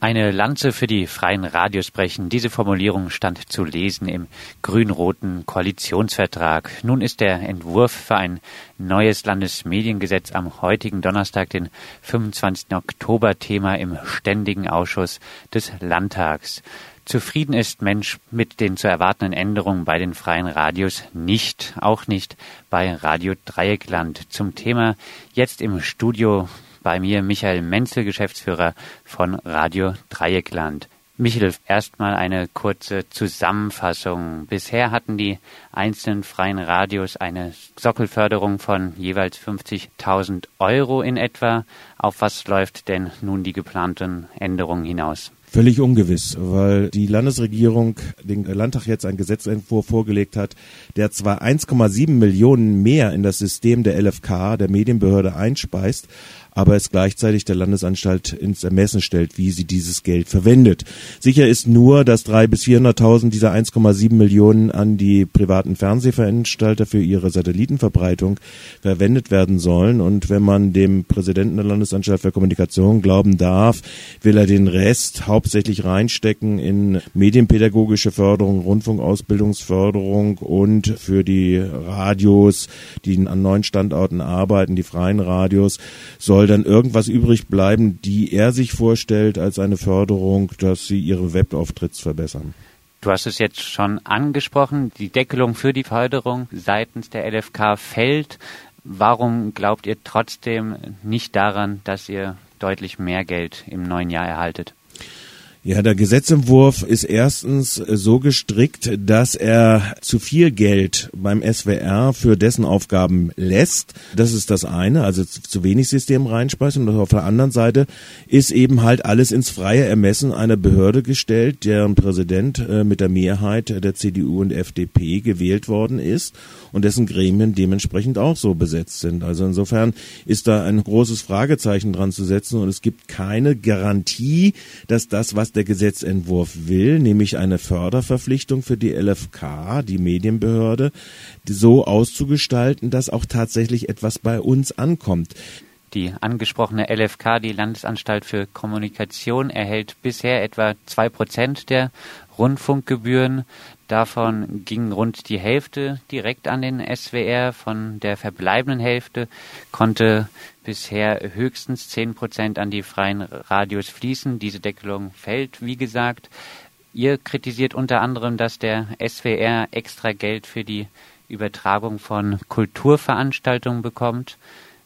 Eine Lanze für die freien Radios brechen. Diese Formulierung stand zu lesen im grün-roten Koalitionsvertrag. Nun ist der Entwurf für ein neues Landesmediengesetz am heutigen Donnerstag, den 25. Oktober, Thema im Ständigen Ausschuss des Landtags. Zufrieden ist Mensch mit den zu erwartenden Änderungen bei den freien Radios nicht, auch nicht bei Radio Dreieckland. Zum Thema jetzt im Studio bei mir Michael Menzel, Geschäftsführer von Radio Dreieckland. Michael, erstmal eine kurze Zusammenfassung. Bisher hatten die einzelnen freien Radios eine Sockelförderung von jeweils 50.000 Euro in etwa. Auf was läuft denn nun die geplanten Änderungen hinaus? Völlig ungewiss, weil die Landesregierung den Landtag jetzt einen Gesetzentwurf vorgelegt hat, der zwar 1,7 Millionen mehr in das System der LFK, der Medienbehörde, einspeist, aber es gleichzeitig der Landesanstalt ins Ermessen stellt, wie sie dieses Geld verwendet. Sicher ist nur, dass drei bis 400.000 dieser 1,7 Millionen an die privaten Fernsehveranstalter für ihre Satellitenverbreitung verwendet werden sollen. Und wenn man dem Präsidenten der Landesanstalt für Kommunikation glauben darf, will er den Rest hauptsächlich reinstecken in medienpädagogische Förderung, Rundfunkausbildungsförderung und für die Radios, die an neuen Standorten arbeiten, die freien Radios, soll dann irgendwas übrig bleiben, die er sich vorstellt als eine Förderung, dass sie ihre Webauftritts verbessern. Du hast es jetzt schon angesprochen, die Deckelung für die Förderung seitens der LFK fällt. Warum glaubt ihr trotzdem nicht daran, dass ihr deutlich mehr Geld im neuen Jahr erhaltet? Ja, der Gesetzentwurf ist erstens so gestrickt, dass er zu viel Geld beim SWR für dessen Aufgaben lässt. Das ist das eine, also zu wenig System reinspeist. Und auf der anderen Seite ist eben halt alles ins freie Ermessen einer Behörde gestellt, deren Präsident äh, mit der Mehrheit der CDU und FDP gewählt worden ist und dessen Gremien dementsprechend auch so besetzt sind. Also insofern ist da ein großes Fragezeichen dran zu setzen und es gibt keine Garantie, dass das, was der Gesetzentwurf will, nämlich eine Förderverpflichtung für die LFK, die Medienbehörde, so auszugestalten, dass auch tatsächlich etwas bei uns ankommt. Die angesprochene LFK, die Landesanstalt für Kommunikation, erhält bisher etwa zwei Prozent der Rundfunkgebühren. Davon ging rund die Hälfte direkt an den SWR. Von der verbleibenden Hälfte konnte bisher höchstens 10 Prozent an die freien Radios fließen. Diese Deckelung fällt, wie gesagt. Ihr kritisiert unter anderem, dass der SWR extra Geld für die Übertragung von Kulturveranstaltungen bekommt.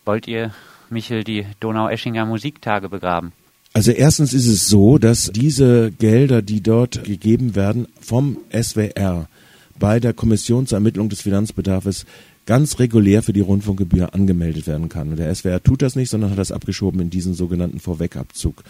Wollt ihr, Michel, die Donau-Eschinger Musiktage begraben? Also erstens ist es so, dass diese Gelder, die dort gegeben werden vom SWR bei der Kommission zur Ermittlung des Finanzbedarfs ganz regulär für die Rundfunkgebühr angemeldet werden kann. Und der SWR tut das nicht, sondern hat das abgeschoben in diesen sogenannten Vorwegabzug.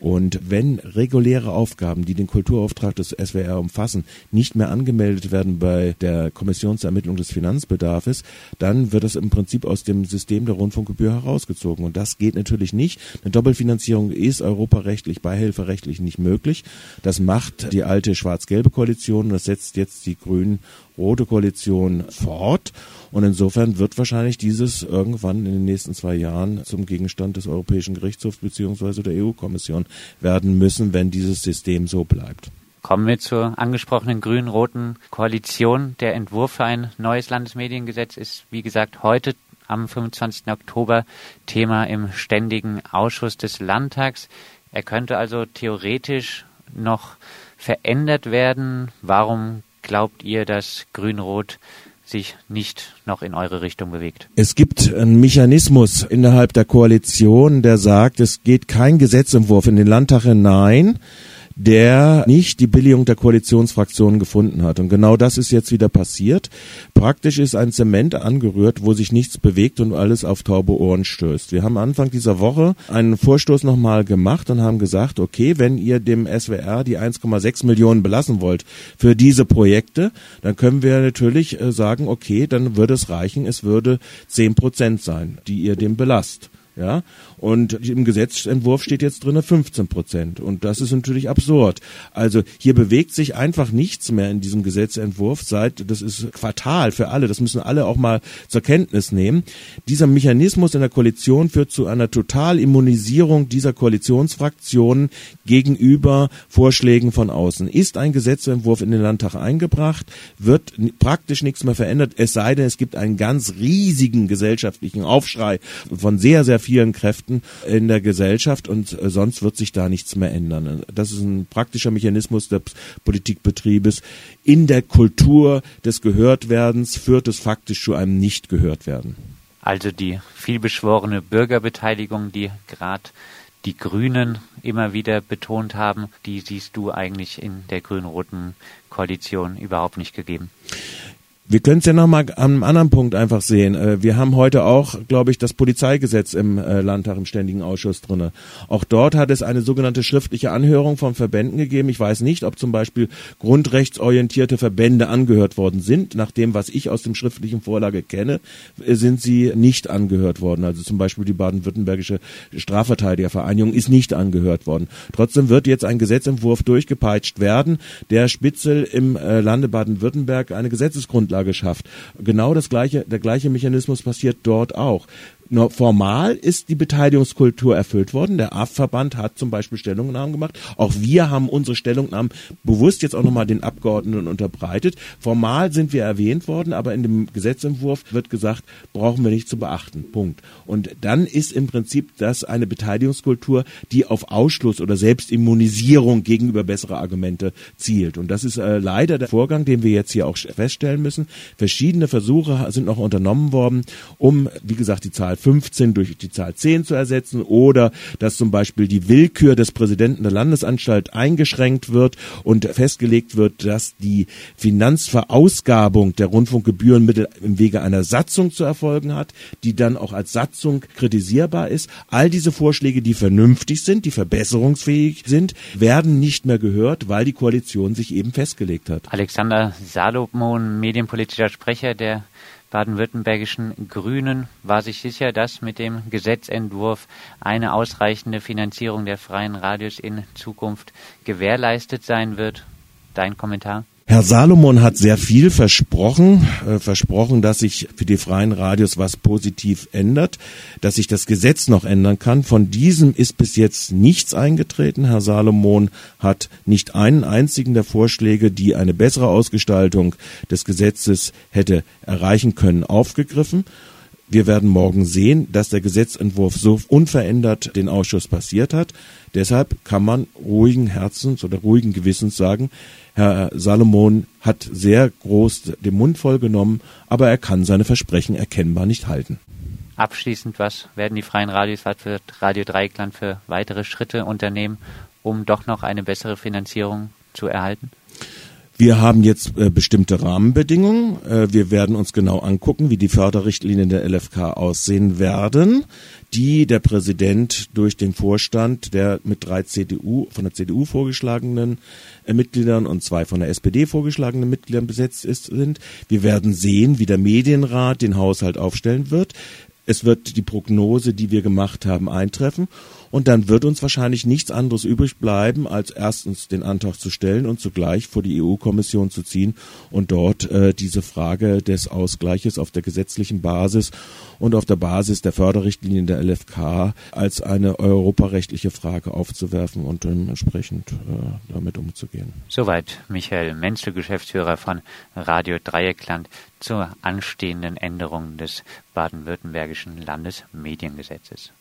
Und wenn reguläre Aufgaben, die den Kulturauftrag des SWR umfassen, nicht mehr angemeldet werden bei der Kommission zur Ermittlung des Finanzbedarfs, dann wird das im Prinzip aus dem System der Rundfunkgebühr herausgezogen. Und das geht natürlich nicht. Eine Doppelfinanzierung ist europarechtlich, beihilferechtlich nicht möglich. Das macht die alte schwarz-gelbe Koalition. Das setzt jetzt die Grünen rote Koalition fort. Und insofern wird wahrscheinlich dieses irgendwann in den nächsten zwei Jahren zum Gegenstand des Europäischen Gerichtshofs beziehungsweise der EU-Kommission werden müssen, wenn dieses System so bleibt. Kommen wir zur angesprochenen grün-roten Koalition. Der Entwurf für ein neues Landesmediengesetz ist, wie gesagt, heute am 25. Oktober Thema im Ständigen Ausschuss des Landtags. Er könnte also theoretisch noch verändert werden. Warum glaubt ihr, dass Grün-Rot sich nicht noch in eure Richtung bewegt? Es gibt einen Mechanismus innerhalb der Koalition, der sagt, es geht kein Gesetzentwurf in den Landtag hinein, der nicht die Billigung der Koalitionsfraktionen gefunden hat. Und genau das ist jetzt wieder passiert. Praktisch ist ein Zement angerührt, wo sich nichts bewegt und alles auf taube Ohren stößt. Wir haben Anfang dieser Woche einen Vorstoß nochmal gemacht und haben gesagt, okay, wenn ihr dem SWR die 1,6 Millionen belassen wollt für diese Projekte, dann können wir natürlich äh, sagen, okay, dann würde es reichen, es würde 10 Prozent sein, die ihr dem belasst. Ja, und im Gesetzentwurf steht jetzt drin 15 Prozent. Und das ist natürlich absurd. Also hier bewegt sich einfach nichts mehr in diesem Gesetzentwurf seit, das ist fatal für alle. Das müssen alle auch mal zur Kenntnis nehmen. Dieser Mechanismus in der Koalition führt zu einer Totalimmunisierung dieser Koalitionsfraktionen gegenüber Vorschlägen von außen. Ist ein Gesetzentwurf in den Landtag eingebracht, wird praktisch nichts mehr verändert, es sei denn, es gibt einen ganz riesigen gesellschaftlichen Aufschrei von sehr, sehr vielen Kräften in der Gesellschaft und äh, sonst wird sich da nichts mehr ändern. Das ist ein praktischer Mechanismus des Politikbetriebes. In der Kultur des Gehörtwerdens führt es faktisch zu einem Nicht-Gehörtwerden. Also die vielbeschworene Bürgerbeteiligung, die gerade die Grünen immer wieder betont haben, die siehst du eigentlich in der grün-roten Koalition überhaupt nicht gegeben. Wir können es ja nochmal an einem anderen Punkt einfach sehen. Äh, wir haben heute auch, glaube ich, das Polizeigesetz im äh, Landtag im Ständigen Ausschuss drinne. Auch dort hat es eine sogenannte schriftliche Anhörung von Verbänden gegeben. Ich weiß nicht, ob zum Beispiel grundrechtsorientierte Verbände angehört worden sind. Nach dem, was ich aus dem schriftlichen Vorlage kenne, äh, sind sie nicht angehört worden. Also zum Beispiel die baden-württembergische Strafverteidigervereinigung ist nicht angehört worden. Trotzdem wird jetzt ein Gesetzentwurf durchgepeitscht werden, der Spitzel im Lande Baden-Württemberg eine Gesetzesgrundlage Grundlage schafft. Genau das gleiche, der gleiche Mechanismus passiert dort auch. Nur formal ist die Beteiligungskultur erfüllt worden. Der AF-Verband hat zum Beispiel Stellungnahmen gemacht. Auch wir haben unsere Stellungnahmen bewusst jetzt auch nochmal den Abgeordneten unterbreitet. Formal sind wir erwähnt worden, aber in dem Gesetzentwurf wird gesagt, brauchen wir nicht zu beachten. Punkt. Und dann ist im Prinzip das eine Beteiligungskultur, die auf Ausschluss oder Selbstimmunisierung gegenüber bessere Argumente zielt. Und das ist äh, leider der Vorgang, den wir jetzt hier auch feststellen müssen. Verschiedene Versuche sind noch unternommen worden, um, wie gesagt, die Zahl 15 durch die Zahl 10 zu ersetzen oder dass zum Beispiel die Willkür des Präsidenten der Landesanstalt eingeschränkt wird und festgelegt wird, dass die Finanzverausgabung der Rundfunkgebührenmittel im Wege einer Satzung zu erfolgen hat, die dann auch als Satzung kritisierbar ist. All diese Vorschläge, die vernünftig sind, die verbesserungsfähig sind, werden nicht mehr gehört, weil die Koalition sich eben festgelegt hat. Alexander Salomon, medienpolitischer Sprecher der baden-württembergischen Grünen war sich sicher, dass mit dem Gesetzentwurf eine ausreichende Finanzierung der freien Radios in Zukunft gewährleistet sein wird. Dein Kommentar? Herr Salomon hat sehr viel versprochen, äh, versprochen, dass sich für die freien Radios was positiv ändert, dass sich das Gesetz noch ändern kann. Von diesem ist bis jetzt nichts eingetreten. Herr Salomon hat nicht einen einzigen der Vorschläge, die eine bessere Ausgestaltung des Gesetzes hätte erreichen können, aufgegriffen. Wir werden morgen sehen, dass der Gesetzentwurf so unverändert den Ausschuss passiert hat. Deshalb kann man ruhigen Herzens oder ruhigen Gewissens sagen, Herr Salomon hat sehr groß den Mund voll genommen, aber er kann seine Versprechen erkennbar nicht halten. Abschließend, was werden die freien Radios, was wird Radio Dreieckland für weitere Schritte unternehmen, um doch noch eine bessere Finanzierung zu erhalten? Wir haben jetzt äh, bestimmte Rahmenbedingungen. Äh, wir werden uns genau angucken, wie die Förderrichtlinien der LFK aussehen werden, die der Präsident durch den Vorstand der mit drei CDU, von der CDU vorgeschlagenen äh, Mitgliedern und zwei von der SPD vorgeschlagenen Mitgliedern besetzt ist, sind. Wir werden sehen, wie der Medienrat den Haushalt aufstellen wird. Es wird die Prognose, die wir gemacht haben, eintreffen. Und dann wird uns wahrscheinlich nichts anderes übrig bleiben, als erstens den Antrag zu stellen und zugleich vor die EU-Kommission zu ziehen und dort äh, diese Frage des Ausgleiches auf der gesetzlichen Basis und auf der Basis der Förderrichtlinien der LFK als eine europarechtliche Frage aufzuwerfen und dementsprechend äh, damit umzugehen. Soweit Michael Menzel, Geschäftsführer von Radio Dreieckland zur anstehenden Änderung des baden-württembergischen Landesmediengesetzes.